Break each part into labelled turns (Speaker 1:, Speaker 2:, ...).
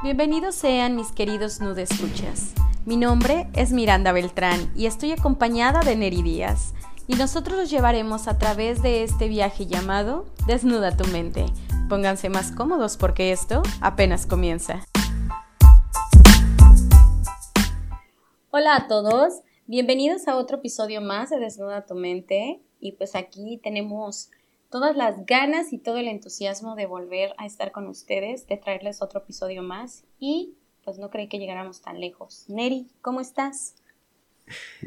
Speaker 1: Bienvenidos sean mis queridos nude escuchas. Mi nombre es Miranda Beltrán y estoy acompañada de Neri Díaz. Y nosotros los llevaremos a través de este viaje llamado Desnuda tu mente. Pónganse más cómodos porque esto apenas comienza. Hola a todos, bienvenidos a otro episodio más de Desnuda tu mente. Y pues aquí tenemos todas las ganas y todo el entusiasmo de volver a estar con ustedes, de traerles otro episodio más y pues no creí que llegáramos tan lejos. Neri, ¿cómo estás?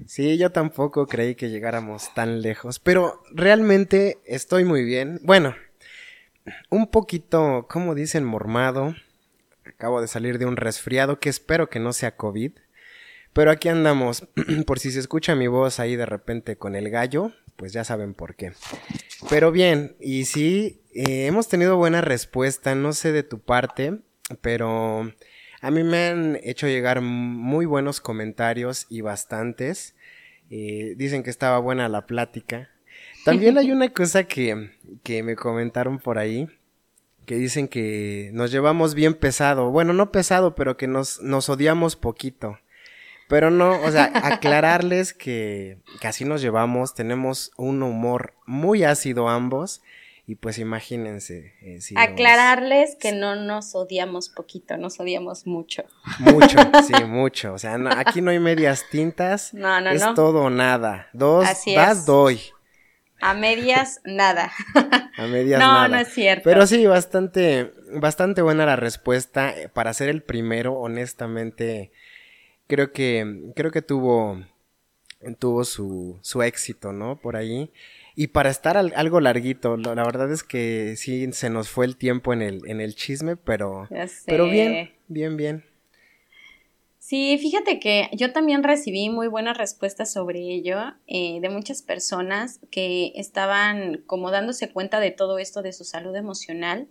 Speaker 2: Sí, yo tampoco creí que llegáramos tan lejos, pero realmente estoy muy bien. Bueno, un poquito, como dicen, mormado. Acabo de salir de un resfriado que espero que no sea COVID. Pero aquí andamos, por si se escucha mi voz ahí de repente con el gallo, pues ya saben por qué. Pero bien, y sí, eh, hemos tenido buena respuesta, no sé de tu parte, pero a mí me han hecho llegar muy buenos comentarios y bastantes. Eh, dicen que estaba buena la plática. También hay una cosa que, que me comentaron por ahí, que dicen que nos llevamos bien pesado. Bueno, no pesado, pero que nos, nos odiamos poquito. Pero no, o sea, aclararles que, así nos llevamos, tenemos un humor muy ácido ambos. Y pues imagínense.
Speaker 1: Eh, aclararles que no nos odiamos poquito, nos odiamos mucho.
Speaker 2: Mucho, sí, mucho. O sea, aquí no hay medias tintas. No, no, es todo o nada. Dos, das, doy.
Speaker 1: A medias, nada.
Speaker 2: A medias, nada. No, no es cierto. Pero sí, bastante, bastante buena la respuesta. Para ser el primero, honestamente, creo que, creo que tuvo, tuvo su, su éxito, ¿no? Por ahí. Y para estar algo larguito, la verdad es que sí se nos fue el tiempo en el, en el chisme, pero, pero bien, bien, bien.
Speaker 1: Sí, fíjate que yo también recibí muy buenas respuestas sobre ello eh, de muchas personas que estaban como dándose cuenta de todo esto de su salud emocional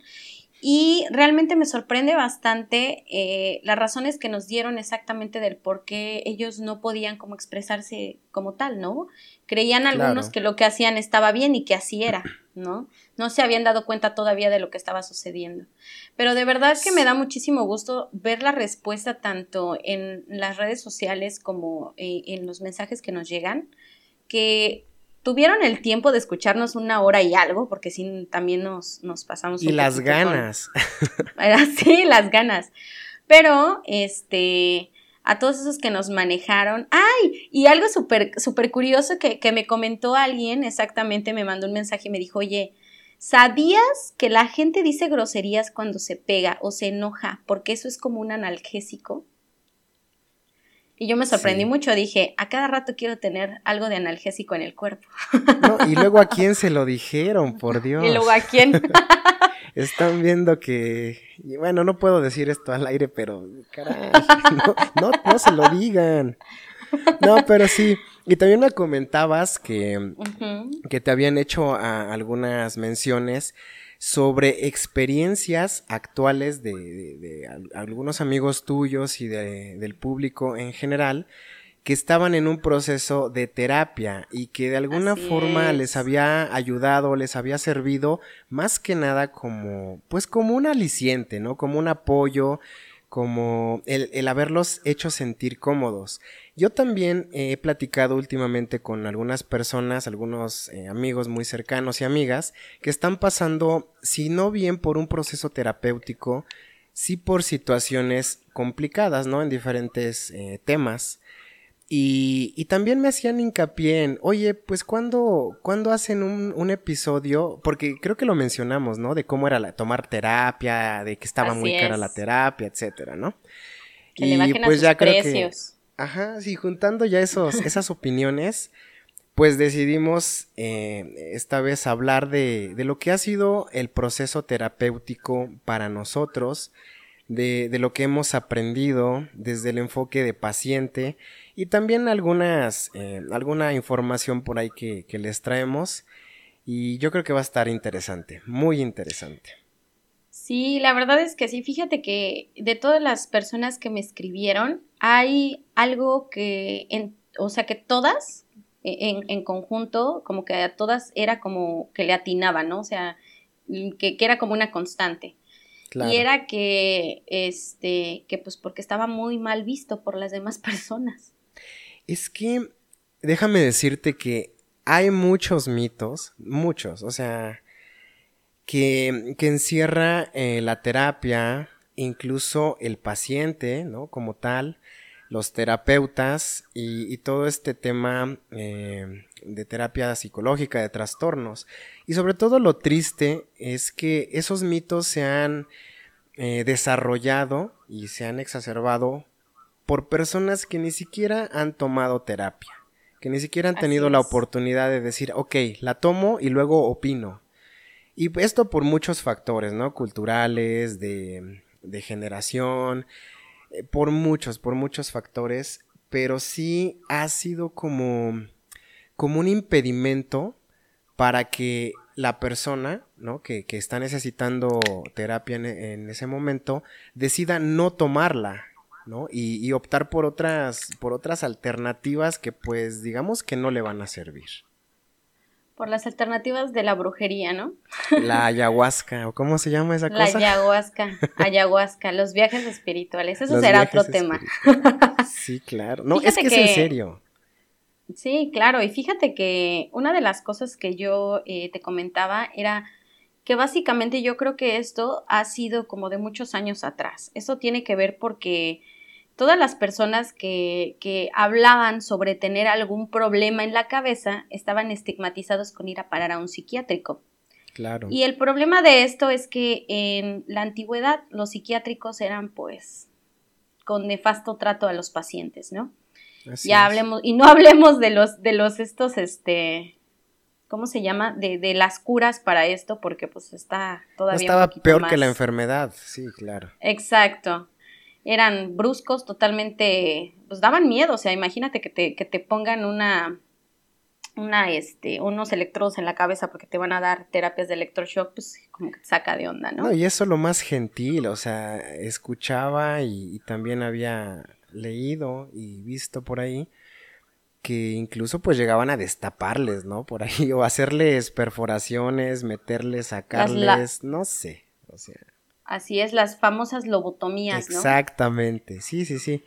Speaker 1: y realmente me sorprende bastante eh, las razones que nos dieron exactamente del por qué ellos no podían como expresarse como tal, ¿no? Creían algunos que lo que hacían estaba bien y que así era, ¿no? No se habían dado cuenta todavía de lo que estaba sucediendo. Pero de verdad que me da muchísimo gusto ver la respuesta tanto en las redes sociales como eh, en los mensajes que nos llegan, que tuvieron el tiempo de escucharnos una hora y algo, porque sí, también nos, nos pasamos.
Speaker 2: Y las ganas.
Speaker 1: sí, las ganas. Pero, este, a todos esos que nos manejaron. ¡Ay! Y algo súper, súper curioso que, que me comentó alguien, exactamente, me mandó un mensaje y me dijo, oye, ¿sabías que la gente dice groserías cuando se pega o se enoja? Porque eso es como un analgésico. Y yo me sorprendí mucho, dije, a cada rato quiero tener algo de analgésico en el cuerpo.
Speaker 2: y luego a quién se lo dijeron, por Dios.
Speaker 1: Y luego a quién.
Speaker 2: Están viendo que, bueno, no puedo decir esto al aire, pero caray, no, no, se lo digan. No, pero sí. Y también me comentabas que, que te habían hecho algunas menciones sobre experiencias actuales de, algunos amigos tuyos y del público en general que estaban en un proceso de terapia y que de alguna forma les había ayudado, les había servido más que nada como, pues como un aliciente, ¿no? Como un apoyo, como el, el haberlos hecho sentir cómodos. Yo también he platicado últimamente con algunas personas, algunos eh, amigos muy cercanos y amigas, que están pasando, si no bien por un proceso terapéutico, sí por situaciones complicadas, ¿no? En diferentes eh, temas. Y, y, también me hacían hincapié en, oye, pues cuando, cuando hacen un, un, episodio, porque creo que lo mencionamos, ¿no? De cómo era la, tomar terapia, de que estaba muy cara la terapia, etcétera, ¿no?
Speaker 1: Que y le pues ya precios.
Speaker 2: Ajá, sí, juntando ya esos, esas opiniones, pues decidimos eh, esta vez hablar de, de, lo que ha sido el proceso terapéutico para nosotros, de, de, lo que hemos aprendido desde el enfoque de paciente y también algunas, eh, alguna información por ahí que, que les traemos y yo creo que va a estar interesante, muy interesante.
Speaker 1: Sí, la verdad es que sí. Fíjate que de todas las personas que me escribieron, hay algo que, en, o sea, que todas en, en, conjunto, como que a todas era como que le atinaban, ¿no? O sea, que, que era como una constante. Y era que, este, que pues porque estaba muy mal visto por las demás personas.
Speaker 2: Es que, déjame decirte que hay muchos mitos, muchos, o sea, que, que encierra eh, la terapia, incluso el paciente, ¿no? Como tal, los terapeutas y, todo este tema eh, de terapia psicológica, de trastornos. Y sobre todo lo triste es que esos mitos se han eh, desarrollado y se han exacerbado por personas que ni siquiera han tomado terapia, que ni siquiera han tenido la oportunidad de decir, ok, la tomo y luego opino. Y esto por muchos factores, ¿no? Culturales, de, generación, eh, por muchos, por muchos factores, pero sí ha sido como, como un impedimento para que la persona, ¿no? Que, está necesitando terapia en, en, ese momento, decida no tomarla, ¿no? Y, y, optar por otras, por otras alternativas que, pues, digamos que no le van a servir.
Speaker 1: Por las alternativas de la brujería, ¿no?
Speaker 2: La ayahuasca, ¿o cómo se llama esa cosa?
Speaker 1: La ayahuasca, ayahuasca, los viajes espirituales, eso será otro tema.
Speaker 2: Sí, claro. No, es que, es en serio.
Speaker 1: Sí, claro, y fíjate que una de las cosas que yo eh, te comentaba era que básicamente yo creo que esto ha sido como de muchos años atrás. Eso tiene que ver porque todas las personas que, que, hablaban sobre tener algún problema en la cabeza estaban estigmatizados con ir a parar a un psiquiátrico.
Speaker 2: Claro.
Speaker 1: Y el problema de esto es que en la antigüedad los psiquiátricos eran pues con nefasto trato a los pacientes, ¿no? ya hablemos, y no hablemos de los, de los estos, este, ¿cómo se llama? De, de las curas para esto, porque pues está todavía.
Speaker 2: estaba peor que la enfermedad, sí, claro.
Speaker 1: Exacto eran bruscos, totalmente, pues daban miedo, o sea, imagínate que te, que te pongan una, una, este, unos electrodos en la cabeza porque te van a dar terapias de electroshock, pues como que te saca de onda, ¿no?
Speaker 2: No, y eso lo más gentil, o sea, escuchaba y, también había leído y visto por ahí que incluso pues llegaban a destaparles, ¿no? Por ahí, o hacerles perforaciones, meterles, sacarles, no sé, o sea.
Speaker 1: Así es, las famosas lobotomías,
Speaker 2: ¿no? Exactamente, sí, sí, sí.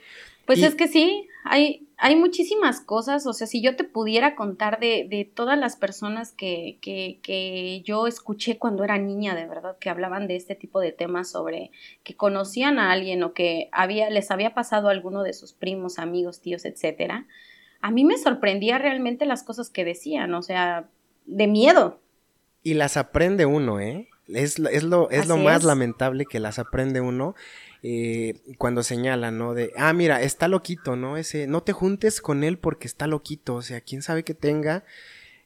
Speaker 1: Pues es que sí, hay, hay muchísimas cosas, o sea, si yo te pudiera contar de, de todas las personas que, que, que yo escuché cuando era niña, de verdad, que hablaban de este tipo de temas sobre que conocían a alguien o que había, les había pasado a alguno de sus primos, amigos, tíos, etcétera, a mí me sorprendía realmente las cosas que decían, o sea, de miedo.
Speaker 2: Y las aprende uno, ¿eh? Es, es lo, es lo más lamentable que las aprende uno eh, cuando señala, ¿no? De, ah, mira, está loquito, ¿no? Ese, no te juntes con él porque está loquito, o sea, quién sabe que tenga.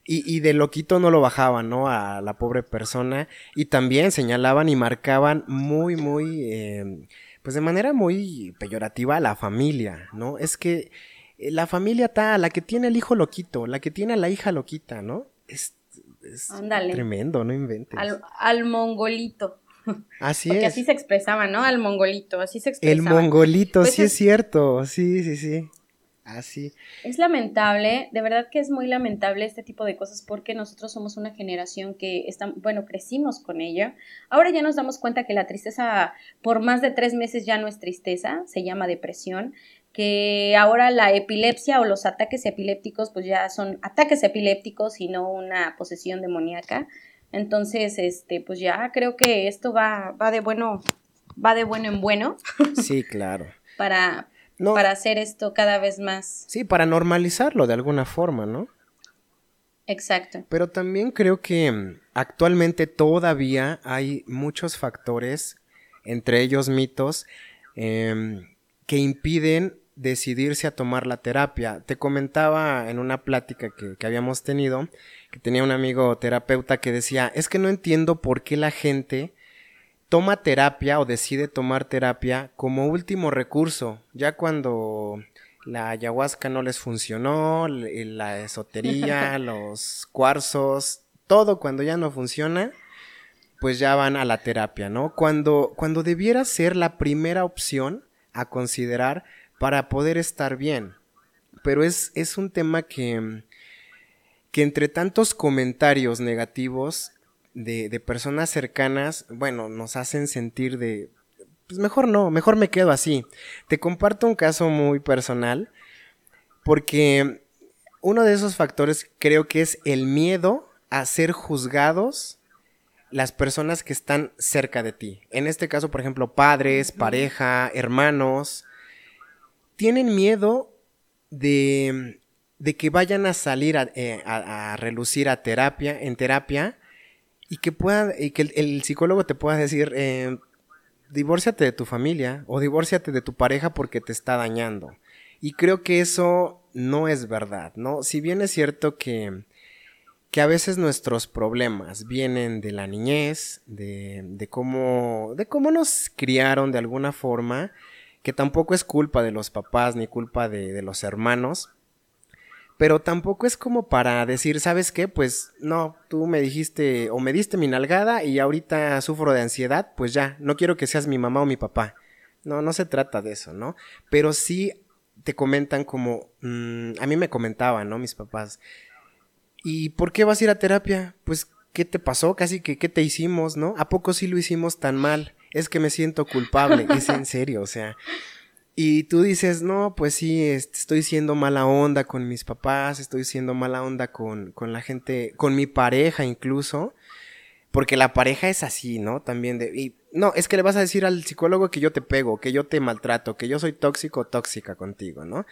Speaker 2: Y, y de loquito no lo bajaban, ¿no? A la pobre persona. Y también señalaban y marcaban muy, muy, eh, pues de manera muy peyorativa a la familia, ¿no? Es que eh, la familia está, la que tiene el hijo loquito, la que tiene a la hija loquita, ¿no? Es, es tremendo, no inventes.
Speaker 1: Al, mongolito.
Speaker 2: Así
Speaker 1: Porque
Speaker 2: es.
Speaker 1: así se expresaba, ¿no? Al mongolito, así se expresaba.
Speaker 2: El mongolito, pues sí es... cierto, sí, sí, sí. Así.
Speaker 1: Es lamentable, de verdad que es muy lamentable este tipo de cosas porque nosotros somos una generación que está, bueno, crecimos con ella. Ahora ya nos damos cuenta que la tristeza por más de tres meses ya no es tristeza, se llama depresión que ahora la epilepsia o los ataques epilépticos pues ya son ataques epilépticos y no una posesión demoníaca. Entonces, este, pues ya creo que esto va, va de bueno, va de bueno en bueno.
Speaker 2: Sí, claro.
Speaker 1: para, para hacer esto cada vez más.
Speaker 2: Sí, para normalizarlo de alguna forma, ¿no?
Speaker 1: Exacto.
Speaker 2: Pero también creo que mm, actualmente todavía hay muchos factores, entre ellos mitos, em, que impiden decidirse a tomar la terapia. Te comentaba en una plática que, que, habíamos tenido que tenía un amigo terapeuta que decía, es que no entiendo por qué la gente toma terapia o decide tomar terapia como último recurso, ya cuando la ayahuasca no les funcionó, la esotería, los cuarzos, todo cuando ya no funciona, pues ya van a la terapia, ¿no? Cuando, cuando debiera ser la primera opción a considerar para poder estar bien. Pero es, es un tema que, que entre tantos comentarios negativos de, de personas cercanas, bueno, nos hacen sentir de, pues mejor no, mejor me quedo así. Te comparto un caso muy personal, porque uno de esos factores creo que es el miedo a ser juzgados las personas que están cerca de ti. En este caso, por ejemplo, padres, pareja, hermanos, tienen miedo de, de que vayan a salir a, eh, relucir a terapia, en terapia, y que pueda, y que el, psicólogo te pueda decir, eh, divórciate de tu familia o divórciate de tu pareja porque te está dañando. Y creo que eso no es verdad, ¿no? Si bien es cierto que que a veces nuestros problemas vienen de la niñez, de, de, cómo, de cómo nos criaron de alguna forma, que tampoco es culpa de los papás ni culpa de, de los hermanos, pero tampoco es como para decir, ¿sabes qué? Pues no, tú me dijiste o me diste mi nalgada y ahorita sufro de ansiedad, pues ya, no quiero que seas mi mamá o mi papá. No, no se trata de eso, ¿no? Pero sí te comentan como, mm, a mí me comentaban, ¿no? Mis papás, ¿Y por qué vas a ir a terapia? Pues, ¿qué te pasó? Casi que, ¿qué te hicimos, no? ¿A poco sí lo hicimos tan mal? Es que me siento culpable, es en serio, o sea. Y tú dices, no, pues sí, estoy siendo mala onda con mis papás, estoy siendo mala onda con, con la gente, con mi pareja incluso, porque la pareja es así, ¿no? También de, y no, es que le vas a decir al psicólogo que yo te pego, que yo te maltrato, que yo soy tóxico o tóxica contigo, ¿no?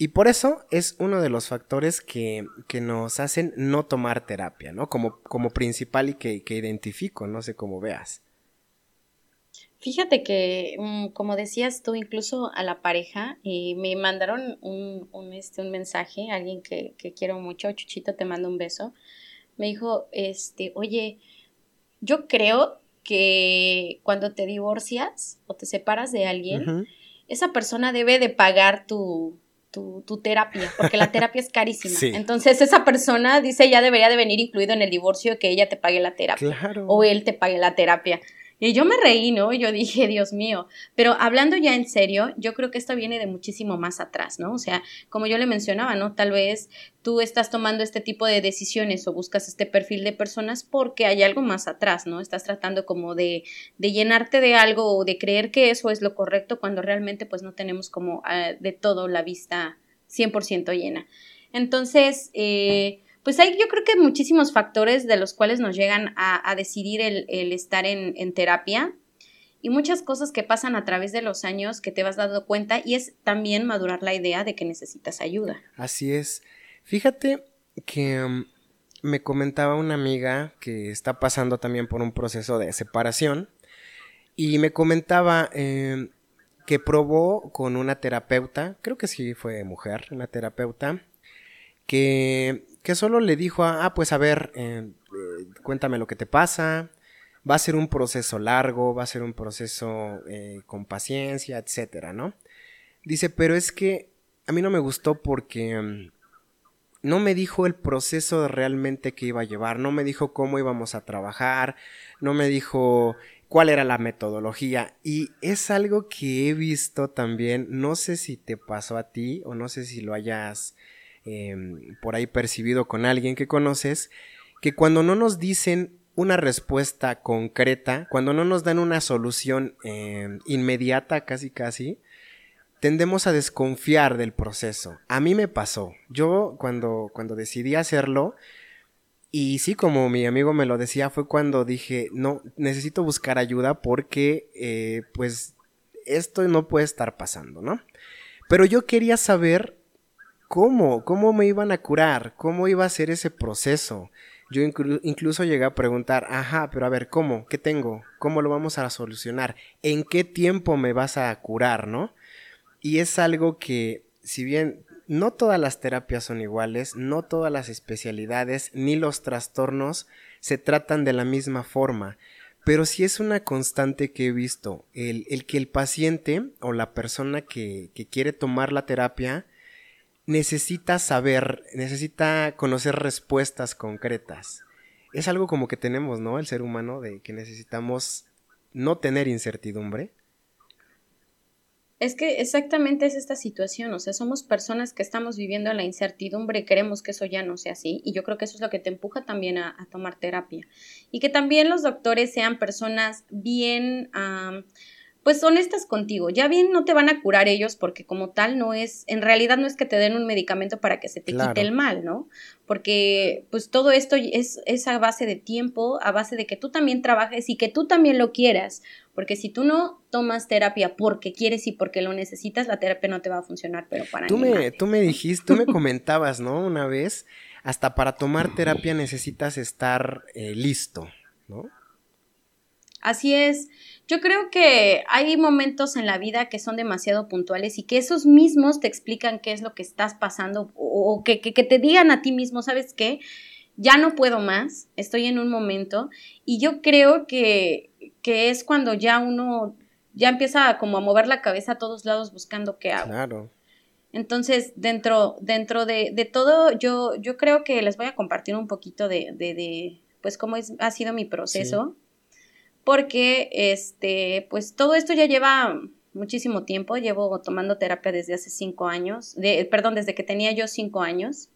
Speaker 2: Y por eso es uno de los factores que, nos hacen no tomar terapia, ¿no? Como, como principal y que, identifico, no sé cómo veas.
Speaker 1: Fíjate que, mm, como decías tú, incluso a la pareja, y me mandaron un, un, este, un mensaje, alguien que, que, quiero mucho, Chuchito, te mando un beso, me dijo, este, oye, yo creo que cuando te divorcias o te separas de alguien, esa persona debe de pagar tu, tu, tu, terapia, porque la terapia es carísima. Entonces esa persona dice ya debería de venir incluido en el divorcio que ella te pague la terapia o él te pague la terapia. Y yo me reí, ¿no? Yo dije, Dios mío. Pero hablando ya en serio, yo creo que esto viene de muchísimo más atrás, ¿no? O sea, como yo le mencionaba, ¿no? Tal vez tú estás tomando este tipo de decisiones o buscas este perfil de personas porque hay algo más atrás, ¿no? Estás tratando como de, de llenarte de algo o de creer que eso es lo correcto cuando realmente pues no tenemos como ah, de todo la vista 100% llena. Entonces, eh, pues hay yo creo que muchísimos factores de los cuales nos llegan a, decidir el, estar en, terapia y muchas cosas que pasan a través de los años que te vas dando cuenta y es también madurar la idea de que necesitas ayuda.
Speaker 2: Así es. Fíjate que mm, me comentaba una amiga que está pasando también por un proceso de separación y me comentaba em, que probó con una terapeuta, creo que sí fue mujer, una terapeuta, que que solo le dijo, ah, pues a ver, eh, cuéntame lo que te pasa, va a ser un proceso largo, va a ser un proceso eh, con paciencia, etcétera, ¿no? Dice, pero es que a mí no me gustó porque mm, no me dijo el proceso realmente que iba a llevar, no me dijo cómo íbamos a trabajar, no me dijo cuál era la metodología y es algo que he visto también, no sé si te pasó a ti o no sé si lo hayas Em, por ahí percibido con alguien que conoces, que cuando no nos dicen una respuesta concreta, cuando no nos dan una solución em, inmediata, casi casi, tendemos a desconfiar del proceso. A mí me pasó. Yo cuando, cuando decidí hacerlo, y sí, como mi amigo me lo decía, fue cuando dije, no, necesito buscar ayuda porque, eh, pues, esto no puede estar pasando, ¿no? Pero yo quería saber ¿Cómo? ¿Cómo me iban a curar? ¿Cómo iba a ser ese proceso? Yo incluso llegué a preguntar, ajá, pero a ver, ¿cómo? ¿Qué tengo? ¿Cómo lo vamos a solucionar? ¿En qué tiempo me vas a curar, no? Y es algo que, si bien no todas las terapias son iguales, no todas las especialidades ni los trastornos se tratan de la misma forma, pero sí es una constante que he visto, el, que el paciente o la persona que quiere tomar la terapia, necesita saber, necesita conocer respuestas concretas. Es algo como que tenemos, ¿no? El ser humano, de que necesitamos no tener incertidumbre.
Speaker 1: Es que exactamente es esta situación, o sea, somos personas que estamos viviendo en la incertidumbre, queremos que eso ya no sea así, y yo creo que eso es lo que te empuja también a, tomar terapia. Y que también los doctores sean personas bien, pues honestas contigo. Ya bien no te van a curar ellos porque como tal no es, en realidad no es que te den un medicamento para que se te quite el mal, ¿no? Porque pues todo esto es, es a base de tiempo, a base de que tú también trabajes y que tú también lo quieras. Porque si tú no tomas terapia porque quieres y porque lo necesitas, la terapia no te va a funcionar, pero para
Speaker 2: tú me, Tú me dijiste, tú me comentabas, ¿no? Una vez, hasta para tomar terapia necesitas estar eh, listo, ¿no?
Speaker 1: Así es. Yo creo que hay momentos en la vida que son demasiado puntuales y que esos mismos te explican qué es lo que estás pasando o, que, que, te digan a ti mismo, ¿sabes qué? Ya no puedo más, estoy en un momento y yo creo que, que es cuando ya uno ya empieza como a mover la cabeza a todos lados buscando qué hago. Claro. Entonces, dentro, dentro de, de, todo, yo, yo creo que les voy a compartir un poquito de, de, de pues, cómo es, ha sido mi proceso porque este, pues todo esto ya lleva muchísimo tiempo, llevo tomando terapia desde hace cinco años, de, perdón, desde que tenía yo cinco años.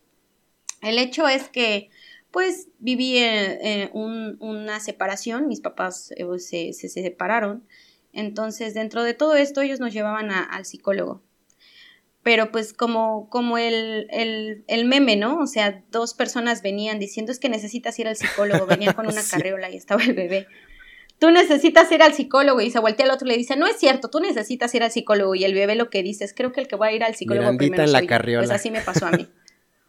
Speaker 1: El hecho es que pues viví en, una separación, mis papás eh, se, se, separaron, entonces dentro de todo esto ellos nos llevaban al psicólogo. Pero pues como, como el, el, el, meme, ¿no? O sea, dos personas venían diciendo es que necesitas ir al psicólogo, venían con una carriola y estaba el bebé tú necesitas ir al psicólogo y se voltea al otro y le dice, no es cierto, tú necesitas ir al psicólogo y el bebé lo que dice es, creo que el que va a ir al psicólogo primero en la Pues así me pasó a mí.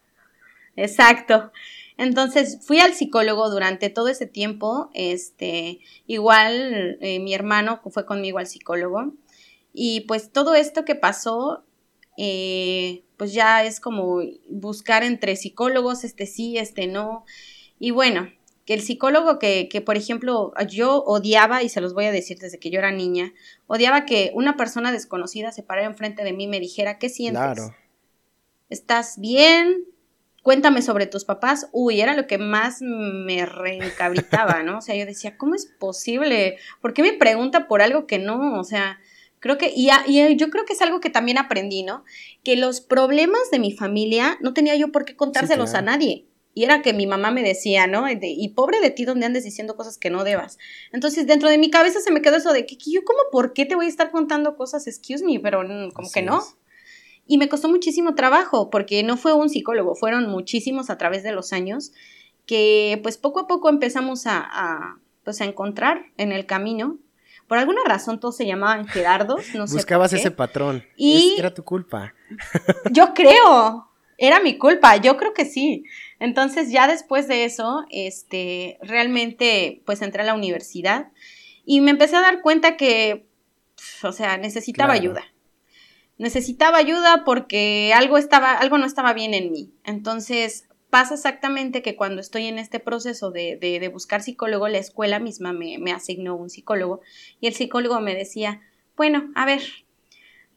Speaker 1: Exacto. Entonces fui al psicólogo durante todo ese tiempo, este, igual eh, mi hermano fue conmigo al psicólogo. Y pues todo esto que pasó, eh, pues ya es como buscar entre psicólogos, este sí, este no, y bueno, que el psicólogo que, que, por ejemplo, yo odiaba, y se los voy a decir desde que yo era niña, odiaba que una persona desconocida se parara enfrente de mí y me dijera, ¿qué sientes? Claro. ¿Estás bien? Cuéntame sobre tus papás. Uy, era lo que más me reencabritaba, ¿no? O sea, yo decía, ¿cómo es posible? ¿Por qué me pregunta por algo que no? O sea, creo que, y, y yo creo que es algo que también aprendí, ¿no? Que los problemas de mi familia no tenía yo por qué contárselos a nadie. Y era que mi mamá me decía, ¿no? y pobre de ti donde andes diciendo cosas que no debas. Entonces, dentro de mi cabeza se me quedó eso de que yo como, ¿por qué te voy a estar contando cosas? Excuse me, pero como que no. Y me costó muchísimo trabajo porque no fue un psicólogo, fueron muchísimos a través de los años que pues poco a poco empezamos a, pues a encontrar en el camino. Por alguna razón todos se llamaban Gerardos, no sé.
Speaker 2: Buscabas ese patrón. Y era tu culpa.
Speaker 1: Yo creo, era mi culpa, yo creo que sí. Entonces ya después de eso, este, realmente pues entré a la universidad y me empecé a dar cuenta que, o sea, necesitaba ayuda. Necesitaba ayuda porque algo estaba, algo no estaba bien en mí. Entonces pasa exactamente que cuando estoy en este proceso de, de, buscar psicólogo, la escuela misma me, me asignó un psicólogo y el psicólogo me decía, bueno, a ver,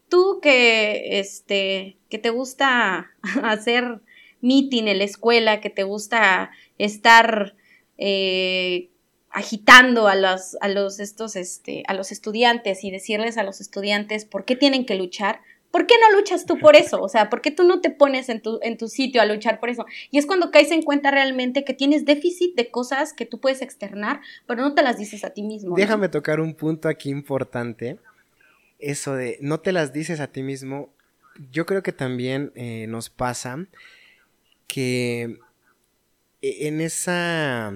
Speaker 1: tú que, este, que te gusta hacer meeting en la escuela, que te gusta estar eh, agitando a los, a los, estos, este, a los estudiantes y decirles a los estudiantes por qué tienen que luchar, ¿por qué no luchas tú por eso? O sea, ¿por qué tú no te pones en tu, en tu sitio a luchar por eso? Y es cuando caes en cuenta realmente que tienes déficit de cosas que tú puedes externar, pero no te las dices a ti mismo.
Speaker 2: Déjame tocar un punto aquí importante. Eso de no te las dices a ti mismo, yo creo que también eh, nos pasa que e, en esa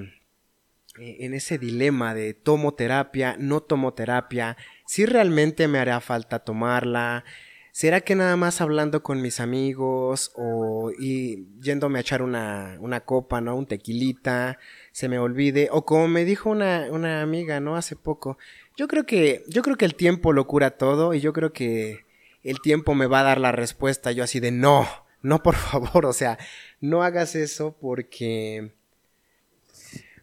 Speaker 2: e, en ese dilema de tomo terapia, no tomo terapia, si realmente me hará falta tomarla, ¿será que nada más hablando con mis amigos o y yéndome a echar una, una copa, ¿no? Un tequilita, se me olvide? O como me dijo una, una amiga, ¿no? Hace poco, yo creo que, yo creo que el tiempo lo cura todo y yo creo que el tiempo me va a dar la respuesta, yo así de no, no, por favor, o sea, no hagas eso porque...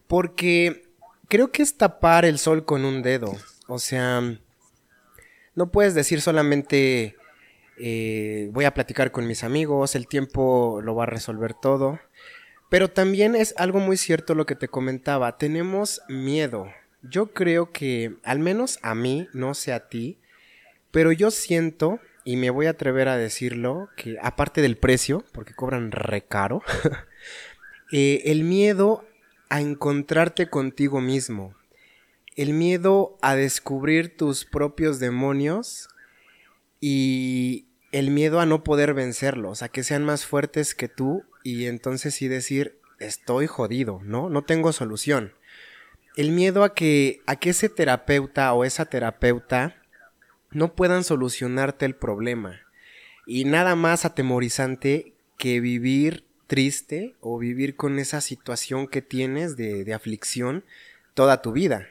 Speaker 2: Porque creo que es tapar el sol con un dedo. O sea, no puedes decir solamente eh, voy a platicar con mis amigos, el tiempo lo va a resolver todo. Pero también es algo muy cierto lo que te comentaba, tenemos miedo. Yo creo que, al menos a mí, no sé a ti, Pero yo siento, y me voy a atrever a decirlo, que aparte del precio, porque cobran re caro, eh, el miedo a encontrarte contigo mismo, el miedo a descubrir tus propios demonios y el miedo a no poder vencerlos, a que sean más fuertes que tú y entonces sí decir, estoy jodido, ¿no? No tengo solución. El miedo a que, a que ese terapeuta o esa terapeuta no puedan solucionarte el problema. Y nada más atemorizante que vivir triste o vivir con esa situación que tienes de, de aflicción toda tu vida.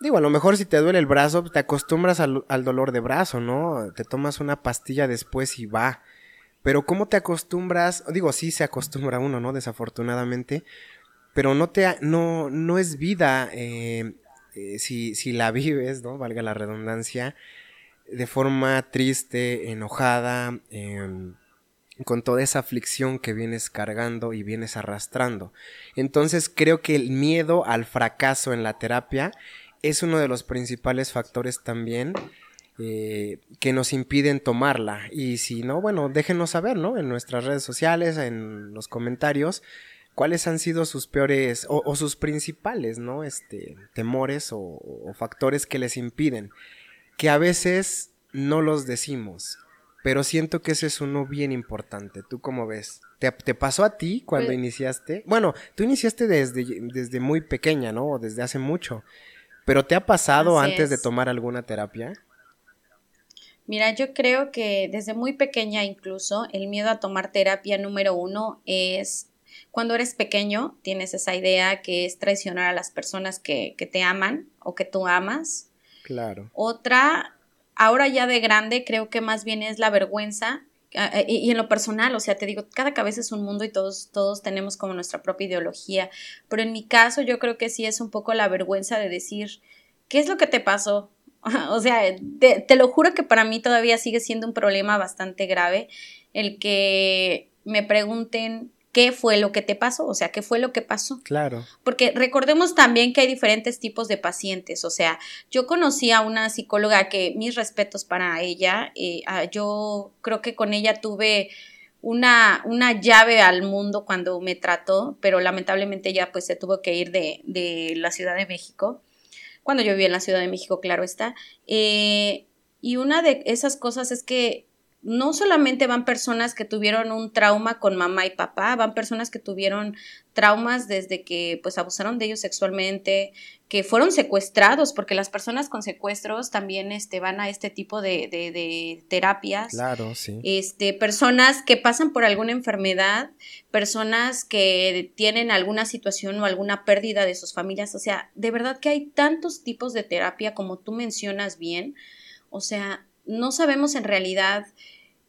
Speaker 2: Digo, a lo mejor si te duele el brazo, te acostumbras al, al, dolor de brazo, ¿no? Te tomas una pastilla después y va. Pero ¿cómo te acostumbras? Digo, sí se acostumbra uno, ¿no? Desafortunadamente. Pero no te, no, no es vida eh, eh, si, si la vives, ¿no? Valga la redundancia, de forma triste, enojada, eh, con toda esa aflicción que vienes cargando y vienes arrastrando. Entonces creo que el miedo al fracaso en la terapia es uno de los principales factores también eh, que nos impiden tomarla. Y si no, bueno, déjenos saber, ¿no? En nuestras redes sociales, en los comentarios, cuáles han sido sus peores o, o sus principales, ¿no? Este, temores o, o factores que les impiden. Que a veces no los decimos pero siento que ese es uno bien importante. ¿Tú cómo ves? ¿Te, te pasó a ti cuando pues, iniciaste? Bueno, tú iniciaste desde, desde muy pequeña, ¿no? O desde hace mucho. ¿Pero te ha pasado antes es. de tomar alguna terapia?
Speaker 1: Mira, yo creo que desde muy pequeña incluso el miedo a tomar terapia número uno es cuando eres pequeño, tienes esa idea que es traicionar a las personas que, que te aman o que tú amas.
Speaker 2: Claro.
Speaker 1: Otra ahora ya de grande creo que más bien es la vergüenza y en lo personal, o sea, te digo, cada cabeza es un mundo y todos, todos tenemos como nuestra propia ideología, pero en mi caso yo creo que sí es un poco la vergüenza de decir, ¿qué es lo que te pasó? o sea, te, te lo juro que para mí todavía sigue siendo un problema bastante grave el que me pregunten qué fue lo que te pasó, o sea, qué fue lo que pasó.
Speaker 2: Claro.
Speaker 1: Porque recordemos también que hay diferentes tipos de pacientes, o sea, yo conocí a una psicóloga que mis respetos para ella, eh, yo creo que con ella tuve una, una llave al mundo cuando me trató, pero lamentablemente ella pues se tuvo que ir de, de la Ciudad de México, cuando yo vivía en la Ciudad de México, claro está. Eh, y una de esas cosas es que no solamente van personas que tuvieron un trauma con mamá y papá, van personas que tuvieron traumas desde que pues abusaron de ellos sexualmente, que fueron secuestrados, porque las personas con secuestros también este, van a este tipo de, de, de terapias.
Speaker 2: Claro, sí.
Speaker 1: Este, personas que pasan por alguna enfermedad, personas que tienen alguna situación o alguna pérdida de sus familias. O sea, de verdad que hay tantos tipos de terapia como tú mencionas bien. O sea, no sabemos en realidad.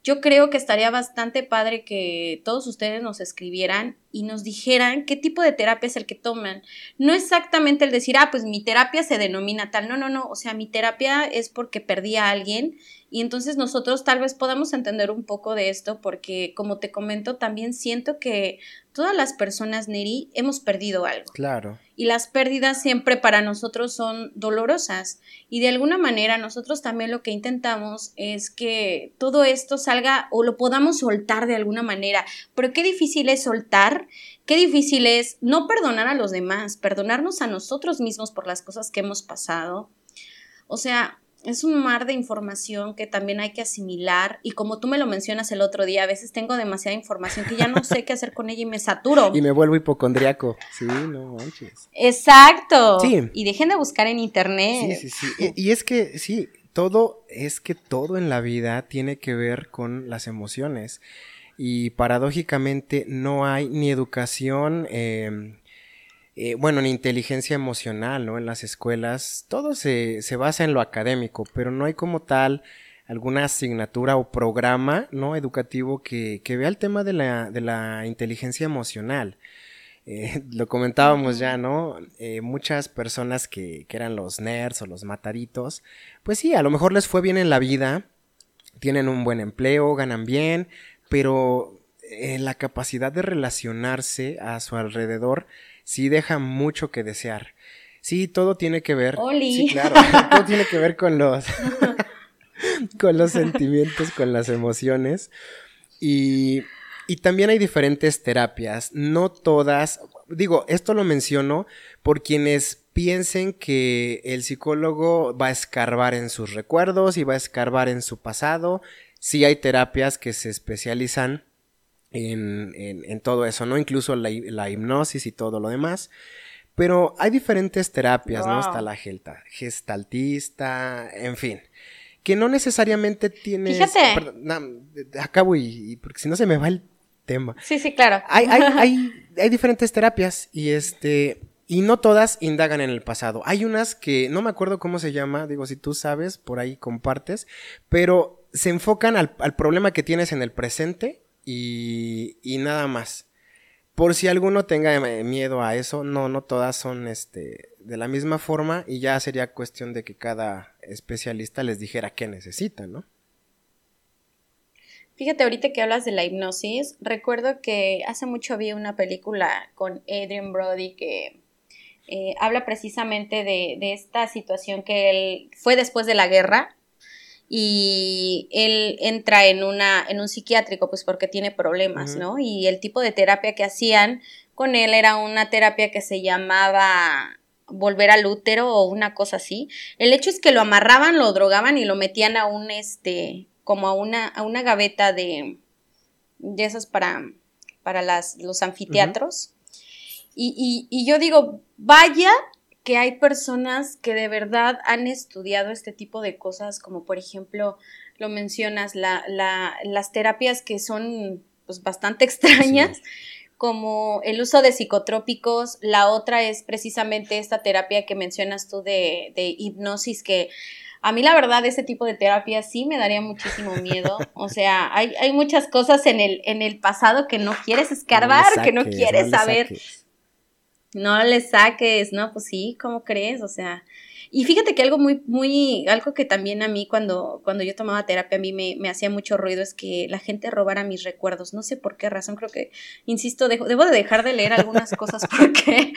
Speaker 1: Yo creo que estaría bastante padre que todos ustedes nos escribieran y nos dijeran qué tipo de terapia es el que toman. No exactamente el decir, ah, pues mi terapia se denomina tal. No, no, no. O sea, mi terapia es porque perdí a alguien y entonces nosotros tal vez podamos entender un poco de esto porque, como te comento, también siento que todas las personas, Neri, hemos perdido algo.
Speaker 2: Claro.
Speaker 1: Y las pérdidas siempre para nosotros son dolorosas. Y de alguna manera nosotros también lo que intentamos es que todo esto salga o lo podamos soltar de alguna manera. Pero qué difícil es soltar, qué difícil es no perdonar a los demás, perdonarnos a nosotros mismos por las cosas que hemos pasado. O sea, es un mar de información que también hay que asimilar y como tú me lo mencionas el otro día, a veces tengo demasiada información que ya no sé qué hacer con ella y me saturo.
Speaker 2: Y me vuelvo hipocondriaco. Sí, no manches.
Speaker 1: Exacto. Sí. Y dejen de buscar en internet.
Speaker 2: Sí, sí, sí. Y, y es que, sí, todo, es que todo en la vida tiene que ver con las emociones. Y paradójicamente no hay ni educación eh, eh, bueno, en inteligencia emocional, ¿no? En las escuelas, todo se, se basa en lo académico, pero no hay como tal alguna asignatura o programa, ¿no? Educativo que, que vea el tema de la, de la inteligencia emocional. Eh, lo comentábamos ya, ¿no? Eh, muchas personas que, que eran los nerds o los mataritos, pues sí, a lo mejor les fue bien en la vida, tienen un buen empleo, ganan bien, pero eh, la capacidad de relacionarse a su alrededor sí deja mucho que desear. Sí, todo tiene que ver.
Speaker 1: Oli.
Speaker 2: Sí, claro. todo tiene que ver con los. con los sentimientos, con las emociones. Y, y también hay diferentes terapias, no todas, digo, esto lo menciono por quienes piensen que el psicólogo va a escarbar en sus recuerdos y va a escarbar en su pasado. Sí hay terapias que se especializan en, en, todo eso, ¿no? Incluso la, la, hipnosis y todo lo demás. Pero hay diferentes terapias, ¿no? Está la gestaltista, en fin. Que no necesariamente tienes...
Speaker 1: Fíjate.
Speaker 2: acabo y, porque si no se me va el tema.
Speaker 1: Sí, sí, claro.
Speaker 2: Hay, hay, hay, hay diferentes terapias y este... Y no todas indagan en el pasado. Hay unas que no me acuerdo cómo se llama, digo, si tú sabes, por ahí compartes, pero se enfocan al, problema que tienes en el presente y, nada más. Por si alguno tenga miedo a eso, no, no todas son este, de la misma forma y ya sería cuestión de que cada especialista les dijera qué necesitan, ¿no?
Speaker 1: Fíjate, ahorita que hablas de la hipnosis, recuerdo que hace mucho había una película con Adrian Brody que eh, habla precisamente de, de, esta situación que él fue después de la guerra y él entra en una en un psiquiátrico pues porque tiene problemas, ¿no? Y el tipo de terapia que hacían con él era una terapia que se llamaba volver al útero o una cosa así. El hecho es que lo amarraban, lo drogaban y lo metían a un este como a una a una gaveta de de esas para para las los anfiteatros. y, y, y yo digo, vaya que hay personas que de verdad han estudiado este tipo de cosas, como por ejemplo, lo mencionas, la, la, las terapias que son pues, bastante extrañas, como el uso de psicotrópicos, la otra es precisamente esta terapia que mencionas tú de, de hipnosis, que a mí la verdad ese tipo de terapia sí me daría muchísimo miedo. O sea, hay, hay muchas cosas en el, en el pasado que no quieres escarbar, que no quieres saber no le saques, no, pues sí, ¿cómo crees? O sea, y fíjate que algo muy, muy, algo que también a mí cuando, cuando yo tomaba terapia a mí me, me hacía mucho ruido es que la gente robara mis recuerdos. No sé por qué razón, creo que, insisto, debo de dejar de leer algunas cosas porque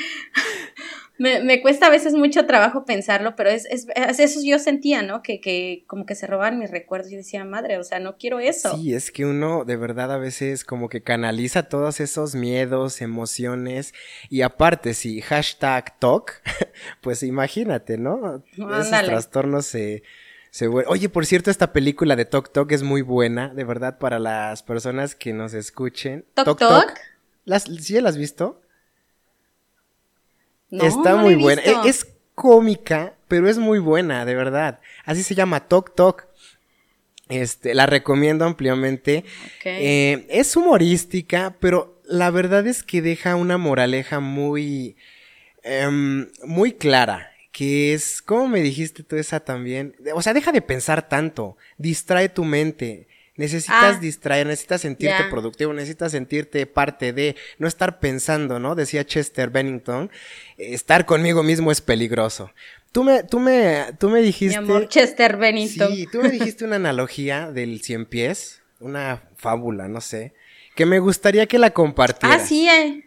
Speaker 1: me, me, cuesta a veces mucho trabajo pensarlo, pero es, es, eso yo sentía, ¿no? Que, que como que se roban mis recuerdos y decía, madre, o sea, no quiero eso.
Speaker 2: Sí, es que uno de verdad a veces como que canaliza todos esos miedos, emociones y aparte si hashtag talk, pues imagínate, ¿no? Esos trastornos se... Se Oye, por cierto, esta película de Tok Tok es muy buena, de verdad, para las personas que nos escuchen.
Speaker 1: ¿Tok Tok?
Speaker 2: ¿Las, ¿Sí la has visto? Está muy buena. Es, cómica, pero es muy buena, de verdad. Así se llama Tok Tok. Este, la recomiendo ampliamente. Eh, es humorística, pero la verdad es que deja una moraleja muy, em, muy clara. Que es, ¿cómo me dijiste tú esa también? O sea, deja de pensar tanto, distrae tu mente. Necesitas ah, distraer, necesitas sentirte productivo, necesitas sentirte parte de, no estar pensando, ¿no? Decía Chester Bennington, estar conmigo mismo es peligroso. Tú me, tú me, tú me dijiste.
Speaker 1: Mi amor, Chester Bennington.
Speaker 2: Sí, tú me dijiste una analogía del cien pies, una fábula, no sé, que me gustaría que la compartieras.
Speaker 1: Ah, sí, eh.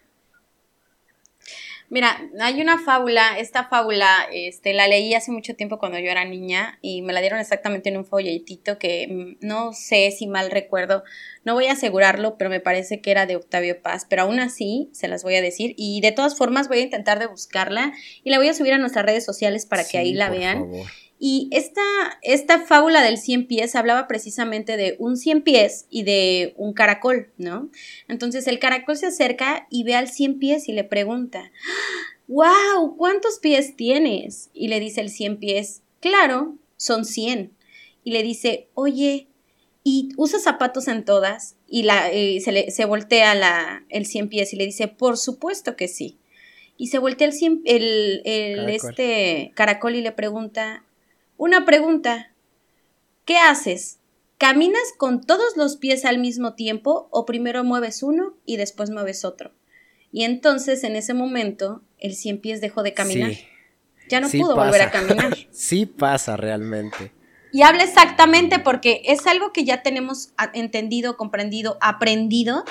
Speaker 1: Mira, hay una fábula, esta fábula, este, la leí hace mucho tiempo cuando yo era niña y me la dieron exactamente en un folletito que mm, no sé si mal recuerdo, no voy a asegurarlo, pero me parece que era de Octavio Paz, pero aún así se las voy a decir y de todas formas voy a intentar de buscarla y la voy a subir a nuestras redes sociales para que ahí la vean. Y esta, esta fábula del cien pies hablaba precisamente de un cien pies y de un caracol, ¿no? Entonces el caracol se acerca y ve al cien pies y le pregunta, ¡Wow! ¿Cuántos pies tienes? Y le dice el cien pies, claro, son cien. Y le dice, oye, ¿y usa zapatos en todas? Y la, eh, se, le, se voltea la, el cien pies y le dice, por supuesto que sí. Y se voltea el, cien, el, el este caracol y le pregunta, una pregunta. ¿Qué haces? ¿Caminas con todos los pies al mismo tiempo o primero mueves uno y después mueves otro? Y entonces en ese momento el cien pies dejó de caminar. ya no pudo volver a caminar.
Speaker 2: sí pasa realmente.
Speaker 1: Y habla exactamente porque es algo que ya tenemos entendido, comprendido, aprendido.